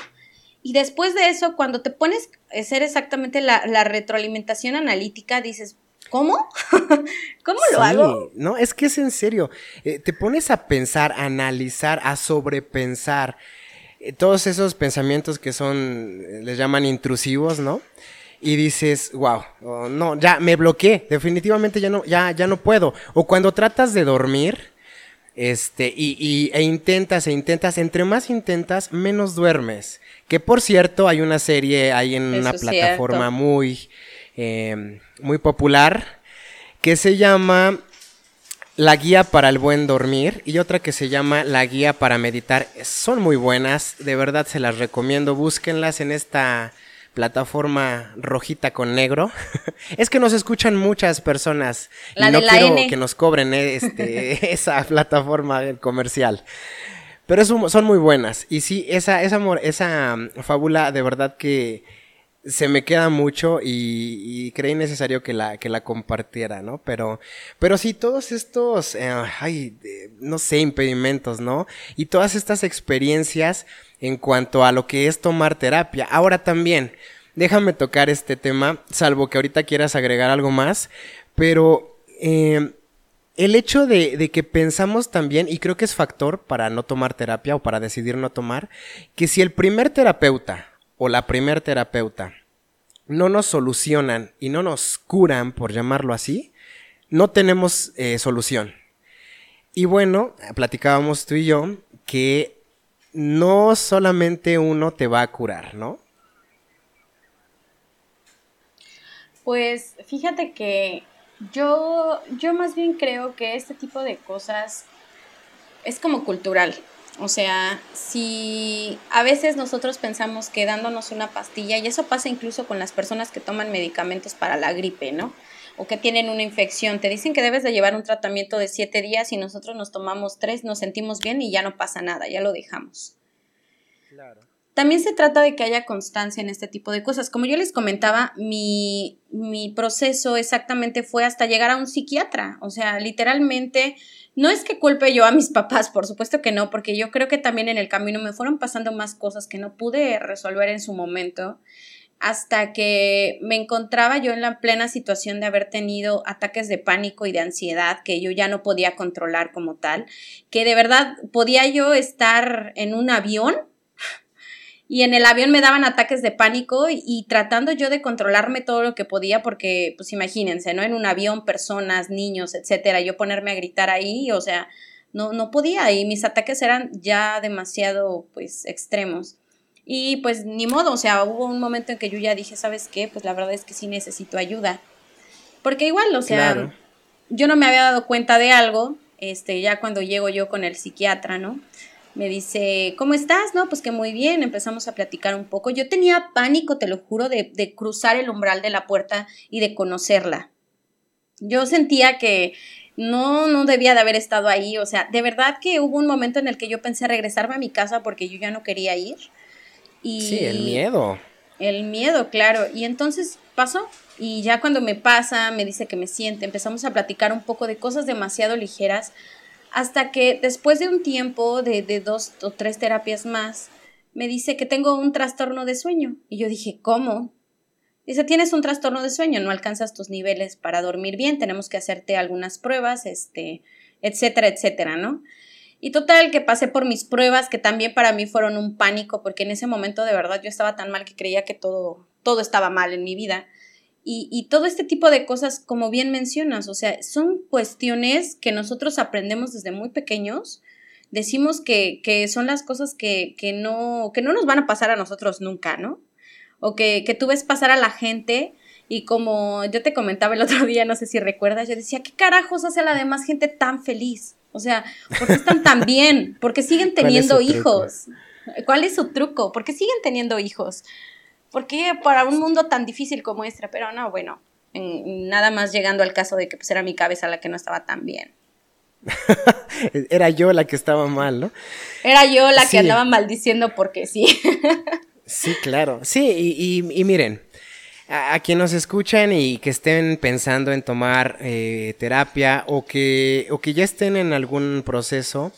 Speaker 1: Y después de eso, cuando te pones a hacer exactamente la, la retroalimentación analítica, dices, ¿cómo? ¿Cómo lo hago?
Speaker 2: No, es que es en serio. Eh, te pones a pensar, a analizar, a sobrepensar eh, todos esos pensamientos que son, eh, les llaman intrusivos, ¿no? Y dices, wow, no, ya me bloqueé, definitivamente ya no, ya, ya no puedo. O cuando tratas de dormir, este, y, e intentas, e intentas, entre más intentas, menos duermes. Que por cierto, hay una serie ahí en una plataforma muy, em, muy popular que se llama La Guía para el Buen Dormir y otra que se llama La Guía para Meditar. Son muy buenas, de verdad se las recomiendo. Búsquenlas en esta plataforma rojita con negro. es que nos escuchan muchas personas y no quiero que nos cobren eh, este, esa plataforma comercial. Pero son muy buenas. Y sí, esa, esa, esa mm, fábula de verdad que se me queda mucho y, creí necesario que la, que la compartiera, ¿no? Pero, pero sí, todos estos, eh, ay, no sé, impedimentos, ¿no? Y todas estas experiencias en cuanto a lo que es tomar terapia. Ahora también, déjame tocar este tema, salvo que ahorita quieras agregar algo más, pero eh, el hecho de, que pensamos también, y creo que es factor para no tomar terapia o para decidir no tomar, que si el primer terapeuta o la primer terapeuta no nos solucionan y no nos curan, por llamarlo así, no tenemos eh, solución. Y bueno, platicábamos tú y yo que no solamente uno te va a curar, ¿no?
Speaker 1: Pues fíjate que yo, yo más bien creo que este tipo de cosas es como cultural. O sea, si a veces nosotros pensamos que dándonos una pastilla, y eso pasa incluso con las personas que toman medicamentos para la gripe, ¿no? O que tienen una infección, te dicen que debes de llevar un tratamiento de siete días y nosotros nos tomamos tres, nos sentimos bien y ya no pasa nada, ya lo dejamos. Claro. También se trata de que haya constancia en este tipo de cosas. Como yo les comentaba, mi, mi proceso exactamente fue hasta llegar a un psiquiatra. O sea, literalmente, no es que culpe yo a mis papás, por supuesto que no, porque yo creo que también en el camino me fueron pasando más cosas que no pude resolver en su momento hasta que me encontraba yo en la plena situación de haber tenido ataques de pánico y de ansiedad que yo ya no podía controlar como tal, que de verdad podía yo estar en un avión y en el avión me daban ataques de pánico y, tratando yo de controlarme todo lo que podía porque pues imagínense, ¿no? En un avión, personas, niños, etcétera, yo ponerme a gritar ahí, o sea, no, no podía y mis ataques eran ya demasiado pues extremos. Y pues ni modo, o sea, hubo un momento en que yo ya dije, ¿sabes qué? Pues la verdad es que sí necesito ayuda. Porque igual, o sea, yo no me había dado cuenta de algo, este, ya cuando llego yo con el psiquiatra, ¿no? Me dice, ¿cómo estás? No, pues que muy bien, empezamos a platicar un poco. Yo tenía pánico, te lo juro, de, de cruzar el umbral de la puerta y de conocerla. Yo sentía que no, no debía de haber estado ahí, o sea, de verdad que hubo un momento en el que yo pensé regresarme a mi casa porque yo ya no quería ir.
Speaker 2: Y sí, el miedo.
Speaker 1: El miedo, claro. Y entonces pasó. Y ya cuando me pasa, me dice que me siente, empezamos a platicar un poco de cosas demasiado ligeras hasta que después de un tiempo de, dos o tres terapias más, me dice que tengo un trastorno de sueño. Y yo dije, ¿cómo? Dice, tienes un trastorno de sueño, no alcanzas tus niveles para dormir bien, tenemos que hacerte algunas pruebas, este, etcétera, etcétera, ¿no? Y total, que pasé por mis pruebas, que también para mí fueron un pánico, porque en ese momento de verdad yo estaba tan mal que creía que todo, todo estaba mal en mi vida. Y, todo este tipo de cosas, como bien mencionas, o sea, son cuestiones que nosotros aprendemos desde muy pequeños. Decimos que, son las cosas que, no, que no nos van a pasar a nosotros nunca, ¿no? O que, que tú ves pasar a la gente y como yo te comentaba el otro día, no sé si recuerdas, yo decía, ¿qué carajos hace a la demás gente tan feliz? O sea, ¿por qué están tan bien? ¿Por qué siguen teniendo hijos? ¿Cuál es su truco? ¿Por qué siguen teniendo hijos? ¿Por qué para un mundo tan difícil como este? Pero no, bueno, nada más llegando al caso de que pues, era mi cabeza la que no estaba tan bien.
Speaker 2: era yo la que estaba mal, ¿no?
Speaker 1: Era yo la que andaba maldiciendo porque sí.
Speaker 2: sí, claro. Sí, y, miren, a, quienes nos escuchan y que estén pensando en tomar eh, terapia o que, o que ya estén en algún proceso,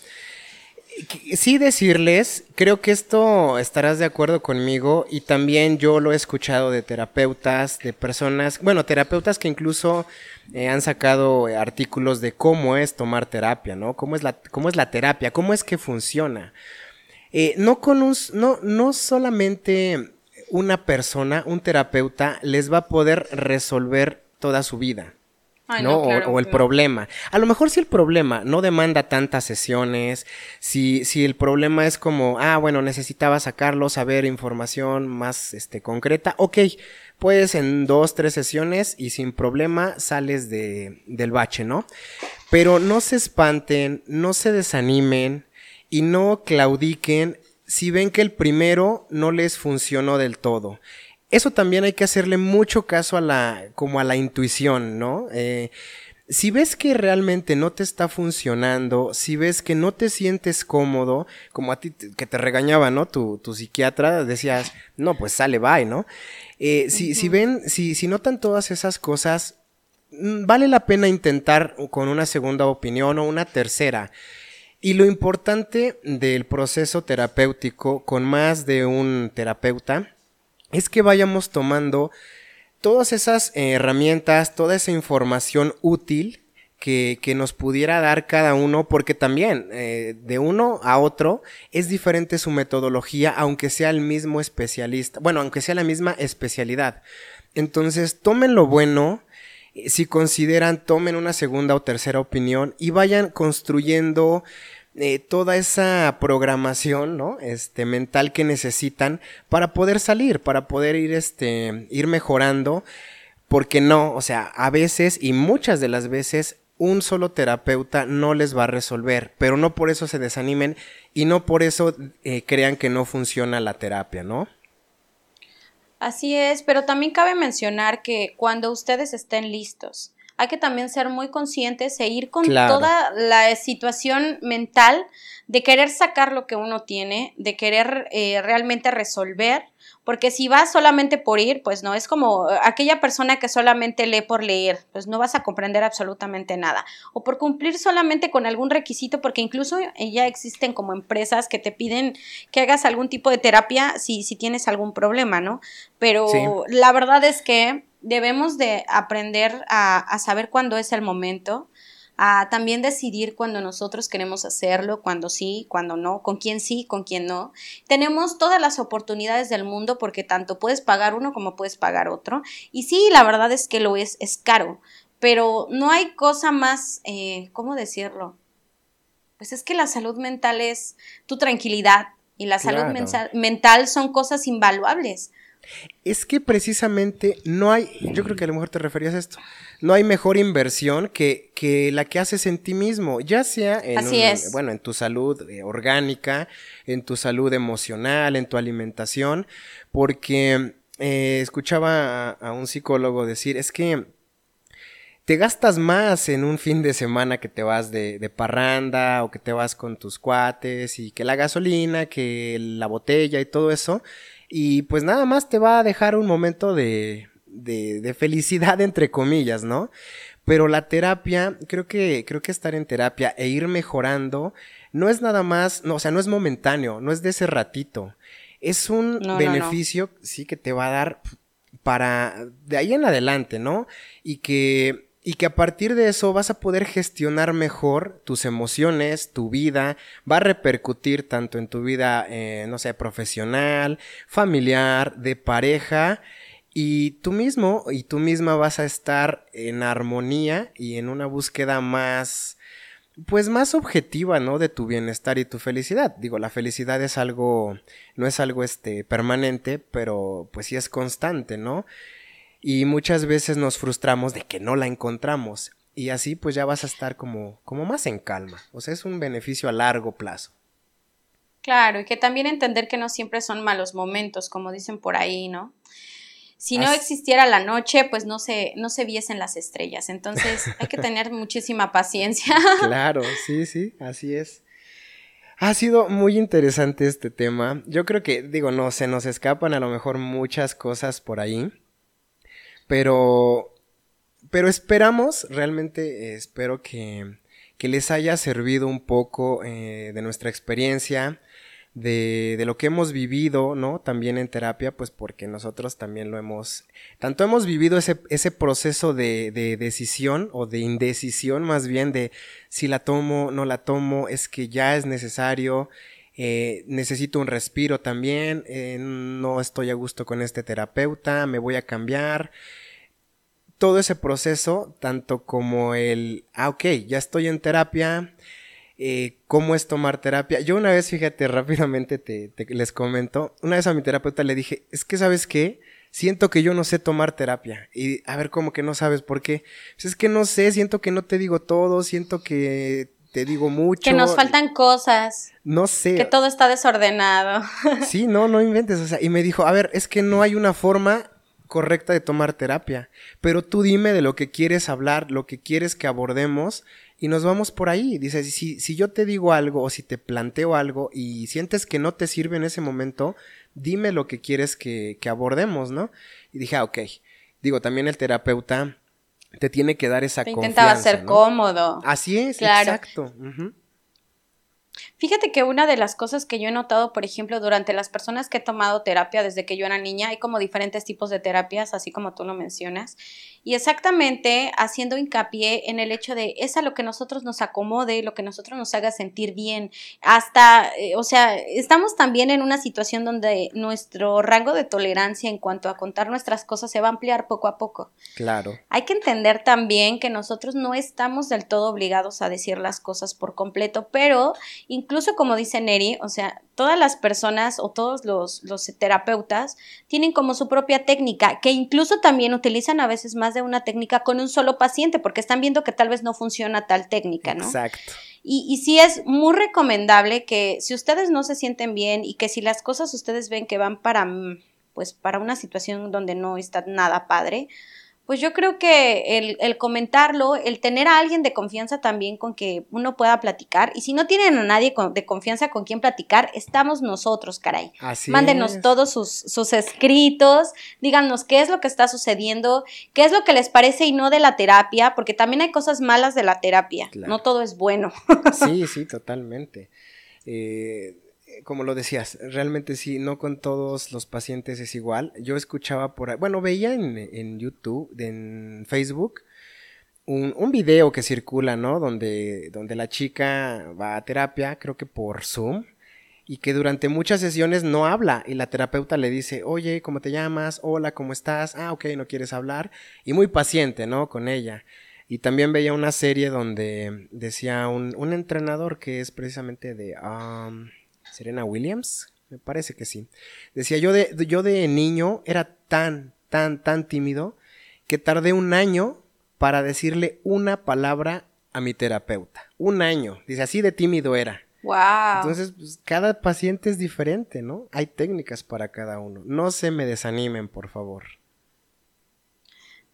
Speaker 2: Sí decirles, creo que esto estarás de acuerdo conmigo y también yo lo he escuchado de terapeutas, de personas, bueno, terapeutas que incluso eh, han sacado artículos de cómo es tomar terapia, ¿no? Cómo es la, cómo es la terapia, cómo es que funciona. Eh, no con un, no, no solamente una persona, un terapeuta, les va a poder resolver toda su vida. ¿No? o, el problema. A lo mejor si el problema no demanda tantas sesiones, si, si el problema es como, ah, bueno, necesitaba sacarlo, saber información más este, concreta, ok, pues en dos, tres sesiones y sin problema sales de, del bache, ¿no? Pero no se espanten, no se desanimen y no claudiquen si ven que el primero no les funcionó del todo eso también hay que hacerle mucho caso a la, como a la intuición, ¿no? Eh, si ves que realmente no te está funcionando, si ves que no te sientes cómodo, como a ti que te regañaba, ¿no? Tu, tu psiquiatra decías, no, pues sale, bye, ¿no? Eh, si, si ven, si, si notan todas esas cosas, mm, vale la pena intentar con una segunda opinión o una tercera. Y lo importante del proceso terapéutico con más de un terapeuta es que vayamos tomando todas esas herramientas, toda esa información útil que, que, nos pudiera dar cada uno, porque también eh, de uno a otro es diferente su metodología, aunque sea el mismo especialista, bueno, aunque sea la misma especialidad. Entonces, tomen lo bueno, eh, si consideran, tomen una segunda o tercera opinión y vayan construyendo eh, toda esa programación, ¿no? Este, mental que necesitan para poder salir, para poder ir, este, ir mejorando. Porque no, o sea, a veces y muchas de las veces un solo terapeuta no les va a resolver, pero no por eso se desanimen y no por eso eh, crean que no funciona la terapia, ¿no?
Speaker 1: Así es, pero también cabe mencionar que cuando ustedes estén listos, hay que también ser muy conscientes e ir con toda la situación mental de querer sacar lo que uno tiene, de querer eh, realmente resolver, porque si vas solamente por ir, pues no, es como aquella persona que solamente lee por leer, pues no vas a comprender absolutamente nada, o por cumplir solamente con algún requisito, porque incluso ya existen como empresas que te piden que hagas algún tipo de terapia si, si tienes algún problema, ¿no? Pero la verdad es que debemos de aprender a, saber cuándo es el momento, a también decidir cuando nosotros queremos hacerlo, cuando sí, cuando no, con quién sí, con quién no. Tenemos todas las oportunidades del mundo porque tanto puedes pagar uno como puedes pagar otro. Y sí, la verdad es que lo es, es caro, pero no hay cosa más, eh, ¿cómo decirlo? Pues es que la salud mental es tu tranquilidad y la salud mental son cosas invaluables.
Speaker 2: Es que precisamente no hay, yo creo que a lo mejor te referías a esto, no hay mejor inversión que, que la que haces en ti mismo, ya sea en, bueno, en tu salud eh, orgánica, en tu salud emocional, en tu alimentación, porque eh, escuchaba a, un psicólogo decir, es que te gastas más en un fin de semana que te vas de, de, parranda o que te vas con tus cuates y que la gasolina, que la botella y todo eso, y pues nada más te va a dejar un momento de, de, de felicidad, entre comillas, ¿no? Pero la terapia, creo que, creo que estar en terapia e ir mejorando no es nada más, no, o sea, no es momentáneo, no es de ese ratito. Es un beneficio, sí, que te va a dar para de ahí en adelante, ¿no? Y que y que a partir de eso vas a poder gestionar mejor tus emociones, tu vida, va a repercutir tanto en tu vida, eh, no sé, profesional, familiar, de pareja, y tú mismo y tú misma vas a estar en armonía y en una búsqueda más, pues más objetiva, ¿no? De tu bienestar y tu felicidad. Digo, la felicidad es algo, no es algo este permanente, pero pues sí es constante, ¿no? Y muchas veces nos frustramos de que no la encontramos y así pues ya vas a estar como, como más en calma. O sea, es un beneficio a largo plazo.
Speaker 1: Claro, y que también entender que no siempre son malos momentos, como dicen por ahí, ¿no? Si no existiera la noche, pues no se, no se viesen las estrellas. Entonces hay que tener muchísima paciencia.
Speaker 2: Claro, sí, sí, así es. Ha sido muy interesante este tema. Yo creo que, digo, no, se nos escapan a lo mejor muchas cosas por ahí. Pero, pero esperamos, realmente espero que, que les haya servido un poco eh, de nuestra experiencia, de, de, lo que hemos vivido, ¿no? También en terapia, pues porque nosotros también lo hemos, tanto hemos vivido ese, ese proceso de, de decisión o de indecisión más bien de si la tomo, no la tomo, es que ya es necesario, eh, necesito un respiro también, eh, no estoy a gusto con este terapeuta, me voy a cambiar. Todo ese proceso, tanto como el, ah, ok, ya estoy en terapia, eh, cómo es tomar terapia. Yo una vez, fíjate, rápidamente te, les comento, una vez a mi terapeuta le dije, es que sabes qué, siento que yo no sé tomar terapia. Y a ver, ¿cómo que no sabes por qué? Pues es que no sé, siento que no te digo todo, siento que te digo mucho.
Speaker 1: Que nos faltan cosas.
Speaker 2: No sé.
Speaker 1: Que todo está desordenado.
Speaker 2: Sí, no, no inventes. O sea, y me dijo, a ver, es que no hay una forma correcta de tomar terapia, pero tú dime de lo que quieres hablar, lo que quieres que abordemos y nos vamos por ahí. Dice, si, si yo te digo algo o si te planteo algo y sientes que no te sirve en ese momento, dime lo que quieres que, que abordemos, ¿no? Y dije, ah, ok. Digo, también el terapeuta te tiene que dar esa te
Speaker 1: Intentaba ser cómodo.
Speaker 2: Así es, exacto.
Speaker 1: Fíjate que una de las cosas que yo he notado, por ejemplo, durante las personas que he tomado terapia desde que yo era niña, hay como diferentes tipos de terapias, así como tú lo mencionas, y exactamente haciendo hincapié en el hecho de es a lo que nosotros nos acomode, lo que nosotros nos haga sentir bien, hasta, eh, o sea, estamos también en una situación donde nuestro rango de tolerancia en cuanto a contar nuestras cosas se va a ampliar poco a poco.
Speaker 2: Claro.
Speaker 1: Hay que entender también que nosotros no estamos del todo obligados a decir las cosas por completo, pero incluso como dice Neri, o sea, todas las personas o todos los, los, terapeutas tienen como su propia técnica, que incluso también utilizan a veces más de una técnica con un solo paciente, porque están viendo que tal vez no funciona tal técnica, ¿no?
Speaker 2: Exacto.
Speaker 1: Y, y sí es muy recomendable que si ustedes no se sienten bien y que si las cosas ustedes ven que van para, pues, para una situación donde no está nada padre, pues yo creo que el, comentarlo, el tener a alguien de confianza también con que uno pueda platicar, y si no tienen a nadie de confianza con quien platicar, estamos nosotros, caray.
Speaker 2: Así
Speaker 1: Mándenos todos sus, sus escritos, díganos qué es lo que está sucediendo, qué es lo que les parece y no de la terapia, porque también hay cosas malas de la terapia, no todo es bueno.
Speaker 2: Sí, sí, totalmente. Eh, como lo decías, realmente sí, no con todos los pacientes es igual. Yo escuchaba por ahí, bueno, veía en, YouTube, en Facebook, un, un, video que circula, ¿no? Donde, donde la chica va a terapia, creo que por Zoom, y que durante muchas sesiones no habla y la terapeuta le dice, oye, ¿cómo te llamas? Hola, ¿cómo estás? Ah, ok, no quieres hablar. Y muy paciente, ¿no? Con ella. Y también veía una serie donde decía un, un entrenador que es precisamente de... Um, Serena Williams, me parece que sí. Decía, yo de, yo de niño era tan, tan, tan tímido que tardé un año para decirle una palabra a mi terapeuta. Un año. Dice, así de tímido era.
Speaker 1: Wow.
Speaker 2: Entonces, pues, cada paciente es diferente, ¿no? Hay técnicas para cada uno. No se me desanimen, por favor.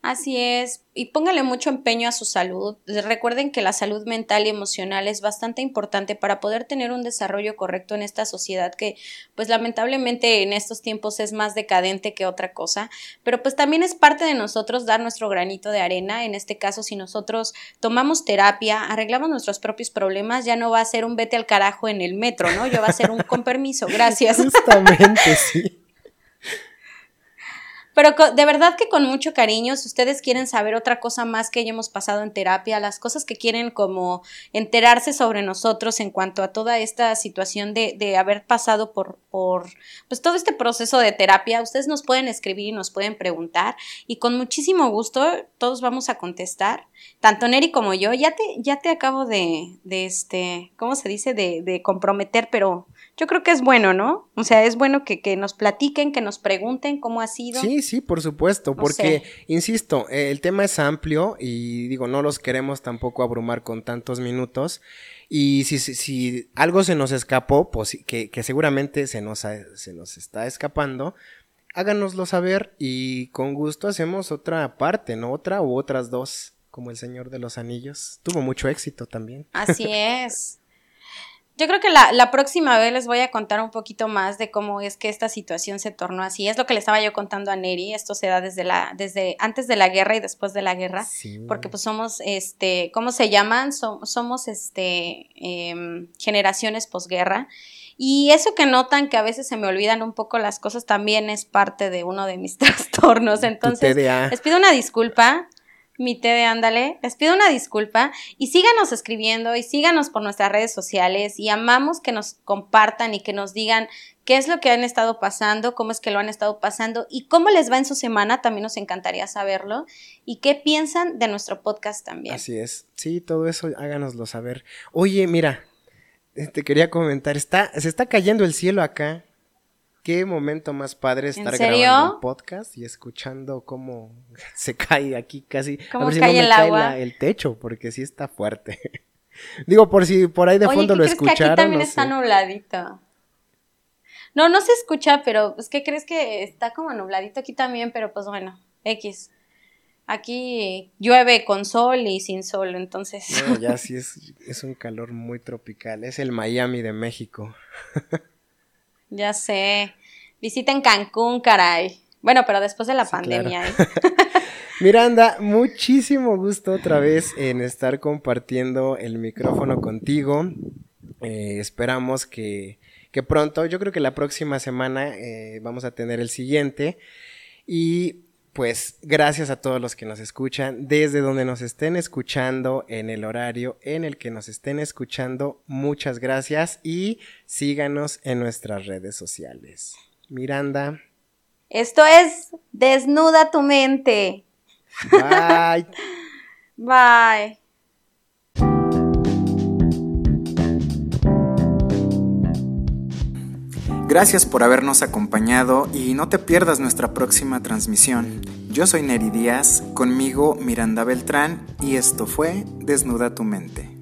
Speaker 1: Así es, y póngale mucho empeño a su salud. Recuerden que la salud mental y emocional es bastante importante para poder tener un desarrollo correcto en esta sociedad que pues lamentablemente en estos tiempos es más decadente que otra cosa, pero pues también es parte de nosotros dar nuestro granito de arena. En este caso, si nosotros tomamos terapia, arreglamos nuestros propios problemas, ya no va a ser un vete al carajo en el metro, ¿no? Ya va a ser un con permiso, gracias.
Speaker 2: Justamente, sí.
Speaker 1: Pero de verdad que con mucho cariño, si ustedes quieren saber otra cosa más que ya hemos pasado en terapia, las cosas que quieren como enterarse sobre nosotros en cuanto a toda esta situación de, de haber pasado por, por pues todo este proceso de terapia, ustedes nos pueden escribir y nos pueden preguntar y con muchísimo gusto todos vamos a contestar, tanto Neri como yo, ya te, ya te acabo de, de este, ¿cómo se dice? De, de comprometer, pero yo creo que es bueno, ¿no? O sea, es bueno que, que nos platiquen, que nos pregunten cómo ha sido.
Speaker 2: Sí, sí, por supuesto, porque, insisto, el tema es amplio y digo, no los queremos tampoco abrumar con tantos minutos. Y si, si, algo se nos escapó, pues que, que seguramente se nos, se nos está escapando, háganoslo saber y con gusto hacemos otra parte, ¿no? Otra u otras dos, como el Señor de los Anillos. Tuvo mucho éxito también.
Speaker 1: Así es. Yo creo que la, la, próxima vez les voy a contar un poquito más de cómo es que esta situación se tornó así. Es lo que le estaba yo contando a Neri. Esto se da desde la, desde antes de la guerra y después de la guerra. Porque pues somos, este, ¿cómo se llaman? somos, este, em, generaciones posguerra. Y eso que notan que a veces se me olvidan un poco las cosas también es parte de uno de mis trastornos. Entonces, les pido una disculpa mi té de ándale. Les pido una disculpa y síganos escribiendo y síganos por nuestras redes sociales y amamos que nos compartan y que nos digan qué es lo que han estado pasando, cómo es que lo han estado pasando y cómo les va en su semana, también nos encantaría saberlo y qué piensan de nuestro podcast también.
Speaker 2: Así es, sí, todo eso háganoslo saber. Oye, mira, te quería comentar, está, se está cayendo el cielo acá qué momento más padre estar grabando un podcast y escuchando cómo se cae aquí casi.
Speaker 1: ¿Cómo cae el agua?
Speaker 2: el techo, porque sí está fuerte. Digo, por si por ahí de fondo lo escucharon. Que aquí
Speaker 1: también está nubladito. No, no se escucha, pero pues, ¿qué crees que está como nubladito aquí también? Pero pues bueno, X. Aquí llueve con sol y sin sol, entonces.
Speaker 2: No, ya sí es, es un calor muy tropical. Es el Miami de México.
Speaker 1: Ya sé. Visiten Cancún, caray. Bueno, pero después de la pandemia. ¿eh?
Speaker 2: Miranda, muchísimo gusto otra vez en estar compartiendo el micrófono contigo. Eh, esperamos que, que, pronto, yo creo que la próxima semana eh, vamos a tener el siguiente. Y pues gracias a todos los que nos escuchan, desde donde nos estén escuchando, en el horario en el que nos estén escuchando, muchas gracias y síganos en nuestras redes sociales. Miranda.
Speaker 1: Esto es Desnuda tu mente.
Speaker 2: Bye.
Speaker 1: Bye.
Speaker 2: Gracias por habernos acompañado y no te pierdas nuestra próxima transmisión. Yo soy Neri Díaz, conmigo Miranda Beltrán y esto fue Desnuda tu mente.